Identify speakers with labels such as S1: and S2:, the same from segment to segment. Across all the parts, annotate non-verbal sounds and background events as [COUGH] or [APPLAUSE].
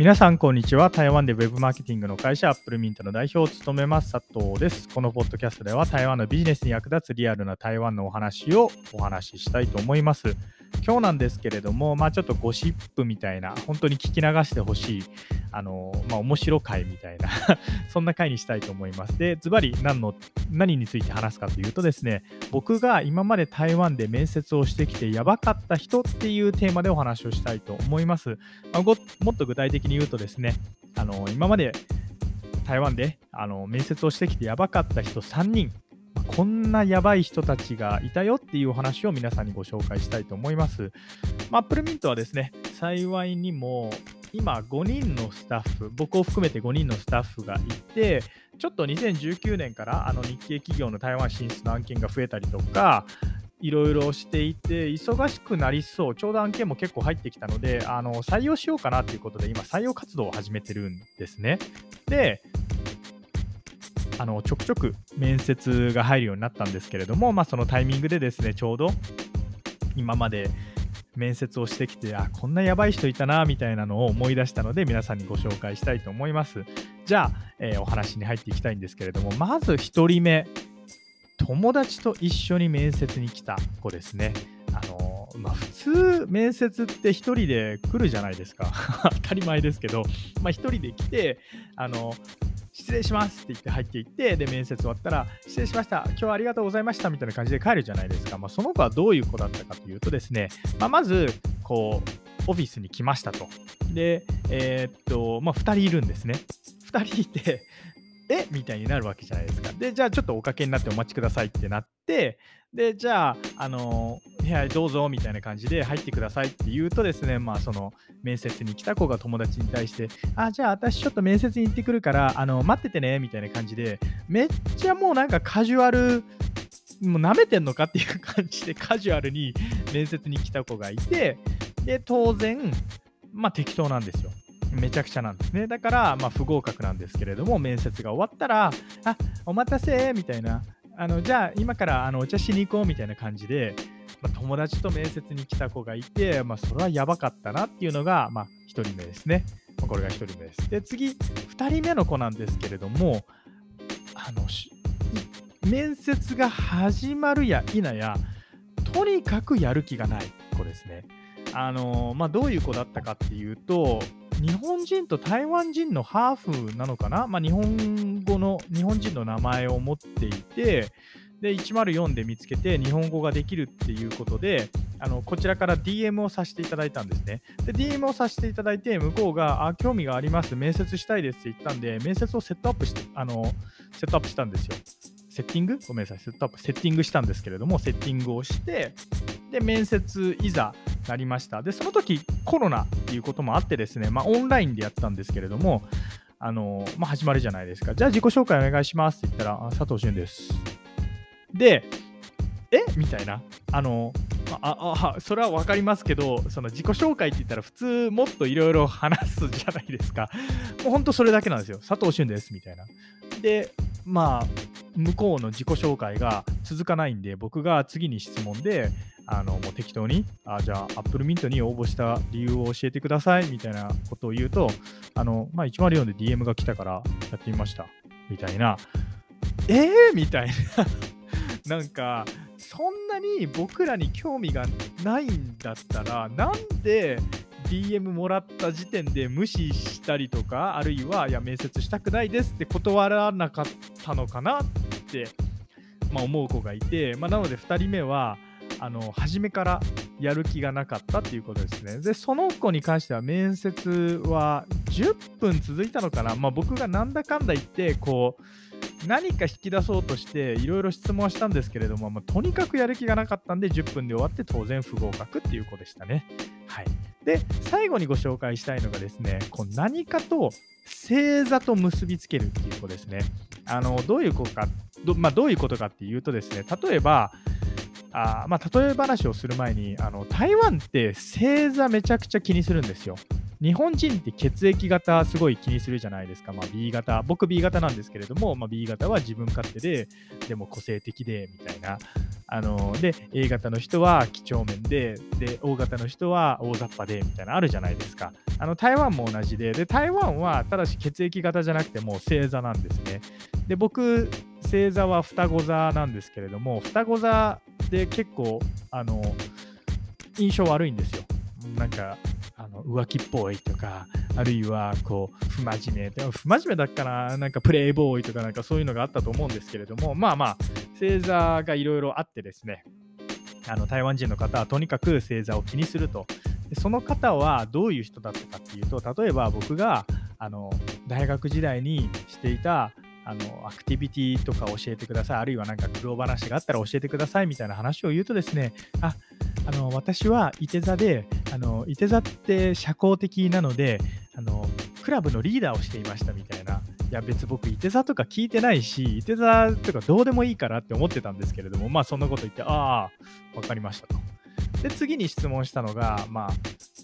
S1: 皆さん、こんにちは。台湾で Web マーケティングの会社、アップルミントの代表を務めます、佐藤です。このポッドキャストでは、台湾のビジネスに役立つリアルな台湾のお話をお話ししたいと思います。今日なんですけれども、まあ、ちょっとゴシップみたいな、本当に聞き流してほしい、あの、まあ、面白回みたいな [LAUGHS] そんな回にしたいと思います。で、ズバリ何の、何について話すかというとですね、僕が今まで台湾で面接をしてきてやばかった人っていうテーマでお話をしたいと思います。まあ、もっと具体的に言うとですね、あの今まで台湾であの面接をしてきてやばかった人3人、こんなやばい人たちがいたよっていうお話を皆さんにご紹介したいと思います。まあ、アップルミントはですね、幸いにも今5人のスタッフ、僕を含めて5人のスタッフがいて、ちょっと2019年からあの日系企業の台湾進出の案件が増えたりとか、いろいろしていて、忙しくなりそう、ちょうど案件も結構入ってきたので、あの採用しようかなということで、今、採用活動を始めてるんですね。で、あのちょくちょく面接が入るようになったんですけれども、まあ、そのタイミングでですね、ちょうど今まで面接をしてきて、あ、こんなやばい人いたな、みたいなのを思い出したので、皆さんにご紹介したいと思います。じゃあ、えー、お話に入っていきたいんですけれども、まず1人目、友達と一緒に面接に来た子ですね。あのまあ、普通、面接って1人で来るじゃないですか。[LAUGHS] 当たり前ですけど、まあ、1人で来て、あの失礼しますって言って入っていって、で、面接終わったら、失礼しました、今日はありがとうございましたみたいな感じで帰るじゃないですか。まあ、その子はどういう子だったかというとですね、まあ、まず、こう、オフィスに来ましたと。で、えー、っと、まあ、2人いるんですね。2人いて、え？みたいになるわけじゃないですか。で、じゃあちょっとおかけになってお待ちくださいってなって、で、じゃあ、あの部屋どうぞみたいな感じで入ってくださいって言うとですね、まあ、その面接に来た子が友達に対して、あ、じゃあ私ちょっと面接に行ってくるから、あの、待っててねみたいな感じで、めっちゃもうなんかカジュアル、もう舐めてんのかっていう感じでカジュアルに面接に来た子がいて、で、当然、まあ適当なんですよ。めちゃくちゃなんですね。だから、まあ、不合格なんですけれども、面接が終わったら、あお待たせみたいな、あのじゃあ今からあのお茶しに行こうみたいな感じで、まあ、友達と面接に来た子がいて、まあ、それはやばかったなっていうのが、まあ、1人目ですね。ま、これが1人目です。で、次、2人目の子なんですけれども、あの面接が始まるや否や、とにかくやる気がない子ですね。あのまあ、どういう子だったかっていうと、日本人と台湾人のハーフなのかな、まあ、日本語の、日本人の名前を持っていて、で、104で見つけて日本語ができるっていうことで、あのこちらから DM をさせていただいたんですね。で、DM をさせていただいて、向こうが、あ、興味があります、面接したいですって言ったんで、面接をセットアップして、あの、セットアップしたんですよ。セッティング？ごめんなさい、セットアップ、セッティングしたんですけれども、セッティングをして、で、面接いざなりました。で、その時コロナっていうこともあってですね、まあ、オンラインでやったんですけれども、あのまあ、始まるじゃないですか。じゃあ自己紹介お願いしますって言ったら、佐藤俊です。で、え？みたいな。あのああそれは分かりますけど、その自己紹介って言ったら普通もっといろいろ話すじゃないですか。もう本当それだけなんですよ。佐藤俊ですみたいな。で、まあ、向こうの自己紹介が続かないんで、僕が次に質問で、あのもう適当に、あじゃあ、アップルミントに応募した理由を教えてくださいみたいなことを言うと、あのまあ、104で DM が来たからやってみました。みたいな、えー？みたいな、[LAUGHS] なんか、そんなに僕らに興味がないんだったら、なんで DM もらった時点で無視したりとか、あるいは、いや、面接したくないですって断らなかったのかなって、まあ、思う子がいて、まあ、なので2人目は、あの初めからやる気がなかったっていうことですね。で、その子に関しては面接は10分続いたのかな。まあ、僕がなんだかんだ言って、こう、何か引き出そうとしていろいろ質問したんですけれども、まあ、とにかくやる気がなかったんで10分で終わって当然不合格っていう子でしたね。はい。で、最後にご紹介したいのがですね、こう何かと星座と結びつけるっていう子ですね。あのどういう子かど,、まあ、どういうことかっていうとですね、例えば、あまあ、例え話をする前にあの台湾って星座めちゃくちゃ気にするんですよ。日本人って血液型すごい気にするじゃないですか。まあ、B 型。僕 B 型なんですけれども、まあ、B 型は自分勝手で、でも個性的で、みたいな。あので、A 型の人は几帳面で、で、O 型の人は大雑把で、みたいなあるじゃないですか。あの台湾も同じで、で、台湾はただし血液型じゃなくてもう星座なんですね。で、僕、星座は双子座なんですけれども、双子座で結構、あの、印象悪いんですよ。なんか、浮気っぽいとか、あるいはこう不真面目、でも不真面目だっかな、なんかプレイボーイとかなんかそういうのがあったと思うんですけれども、まあまあ、星座がいろいろあってですね、あの台湾人の方はとにかく星座を気にすると。その方はどういう人だったかっていうと、例えば僕があの大学時代にしていたあのアクティビティとか教えてください、あるいはなんか苦労話があったら教えてくださいみたいな話を言うとですね、ああの私はいて座で、あのいて座って社交的なのであの、クラブのリーダーをしていましたみたいな。いや別僕、いて座とか聞いてないし、いて座とかどうでもいいからって思ってたんですけれども、まあそんなこと言って、ああ、わかりましたと。で、次に質問したのが、まあ、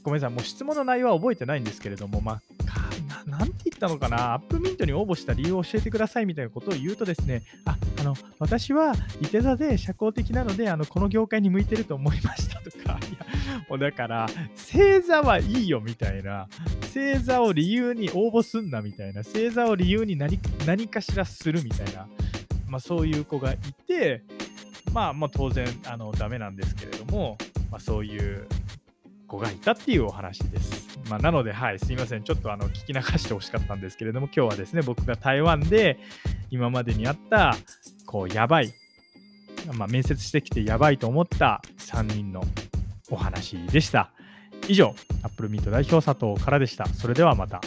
S1: ごめんなさい、もう質問の内容は覚えてないんですけれども、まあ、ななんて言ったのかな、アップミントに応募した理由を教えてくださいみたいなことを言うとですね、あの、私はいて座で社交的なので、あの、この業界に向いてると思いましたとか、[LAUGHS] いや、もうだから、星座はいいよみたいな、星座を理由に応募すんなみたいな、星座を理由に何何かしらするみたいな、まあそういう子がいて、まあ、まあ当然、あの、ダメなんですけれども、まあそういう子がいたっていうお話です。まあ、なので、はい、すいません。ちょっとあの聞き流してほしかったんですけれども、今日はですね、僕が台湾で今までにあった、こう、やばい、まあ、面接してきてやばいと思った3人のお話でした。以上、アップルミート代表佐藤からでした。それではまた。